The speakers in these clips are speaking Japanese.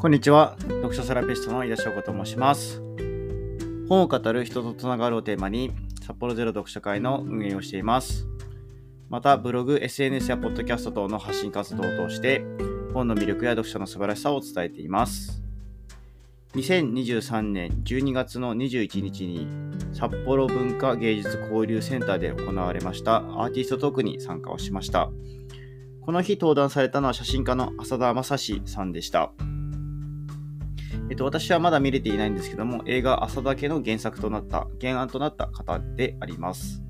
こんにちは。読書セラピストの井田翔子と申します。本を語る人とつながるをテーマに、札幌ゼロ読書会の運営をしています。また、ブログ、SNS やポッドキャスト等の発信活動を通して、本の魅力や読書の素晴らしさを伝えています。2023年12月の21日に札幌文化芸術交流センターで行われましたアーティストトークに参加をしました。この日登壇されたのは写真家の浅田正史さんでした。えっと、私はまだ見れていないんですけども、映画朝だけの原作となった、原案となった方であります。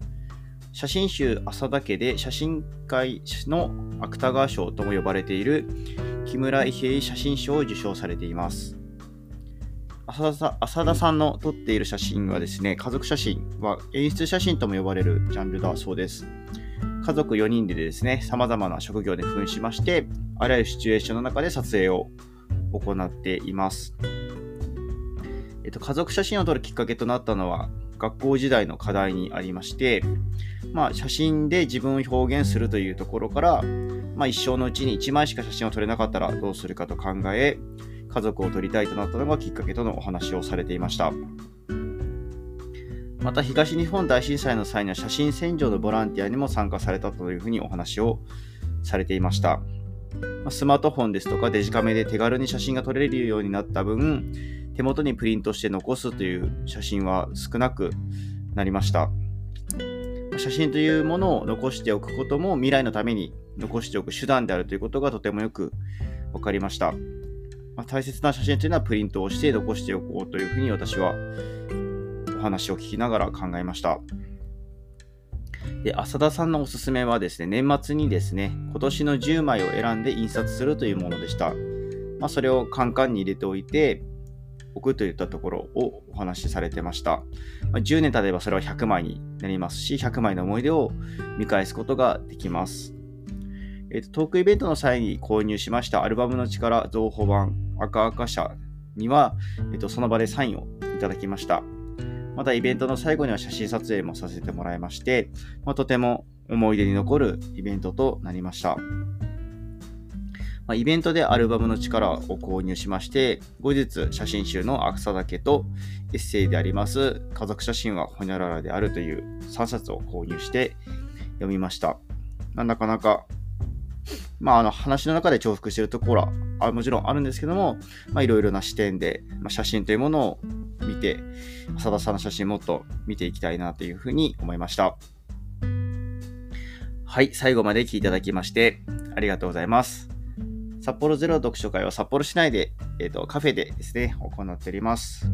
写真集朝だけで写真界の芥川賞とも呼ばれている木村伊平写真賞を受賞されています。浅田浅田さんの撮っている写真はですね、家族写真は演出写真とも呼ばれるジャンルだそうです。家族4人でですね、様々な職業で扮しまして、あらゆるシチュエーションの中で撮影を行っています。えっと、家族写真を撮るきっかけとなったのは、学校時代の課題にありまして、まあ、写真で自分を表現するというところから、まあ、一生のうちに1枚しか写真を撮れなかったらどうするかと考え、家族を撮りたいとなったのがきっかけとのお話をされていました。また東日本大震災の際には写真洗浄のボランティアにも参加されたというふうにお話をされていました。スマートフォンですとかデジカメで手軽に写真が撮れるようになった分、手元にプリントして残すという写真は少なくなりました。写真というものを残しておくことも未来のために残しておく手段であるということがとてもよく分かりました。まあ、大切な写真というのはプリントをして残しておこうというふうに私はお話を聞きながら考えました。で、浅田さんのおすすめはですね、年末にですね、今年の10枚を選んで印刷するというものでした。まあ、それをカンカンに入れておいて、置くといったところをお話しされてました。まあ、10年経てばそれは100枚になりますし、100枚の思い出を見返すことができます。えーと、トークイベントの際に購入しましたアルバムの力増補版赤赤社には、えーとその場でサインをいただきました。またイベントの最後には写真撮影もさせてもらいまして、まあ、とても思い出に残るイベントとなりました。ま、イベントでアルバムの力を購入しまして、後日写真集の草だけとエッセイであります家族写真はほにゃららであるという3冊を購入して読みました。なかなかまあ、あの話の中で重複しているところはもちろんあるんですけども、いろいろな視点で、まあ、写真というものを見て、浅田さんの写真もっと見ていきたいなというふうに思いました。はい、最後まで聞いていただきましてありがとうございます。札幌ゼロ読書会は札幌市内で、えーと、カフェでですね、行っております。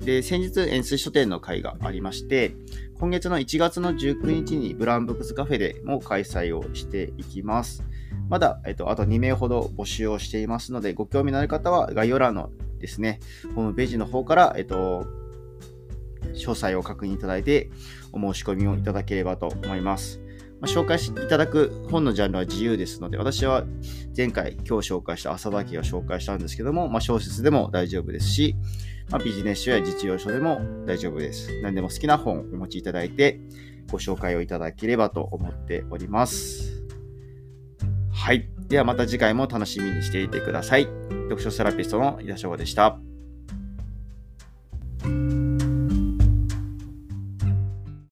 で、先日、円錐書店の会がありまして、今月の1月の19日にブランブックスカフェでも開催をしていきます。まだ、えっと、あと2名ほど募集をしていますので、ご興味のある方は概要欄のですね、ホームページの方から、えっと、詳細を確認いただいて、お申し込みをいただければと思います。まあ、紹介していただく本のジャンルは自由ですので、私は前回今日紹介した朝田家を紹介したんですけども、まあ、小説でも大丈夫ですし、まあ、ビジネス書や実用書でも大丈夫です。何でも好きな本をお持ちいただいて、ご紹介をいただければと思っております。はい。ではまた次回も楽しみにしていてください。読書セラピストの井田翔でした。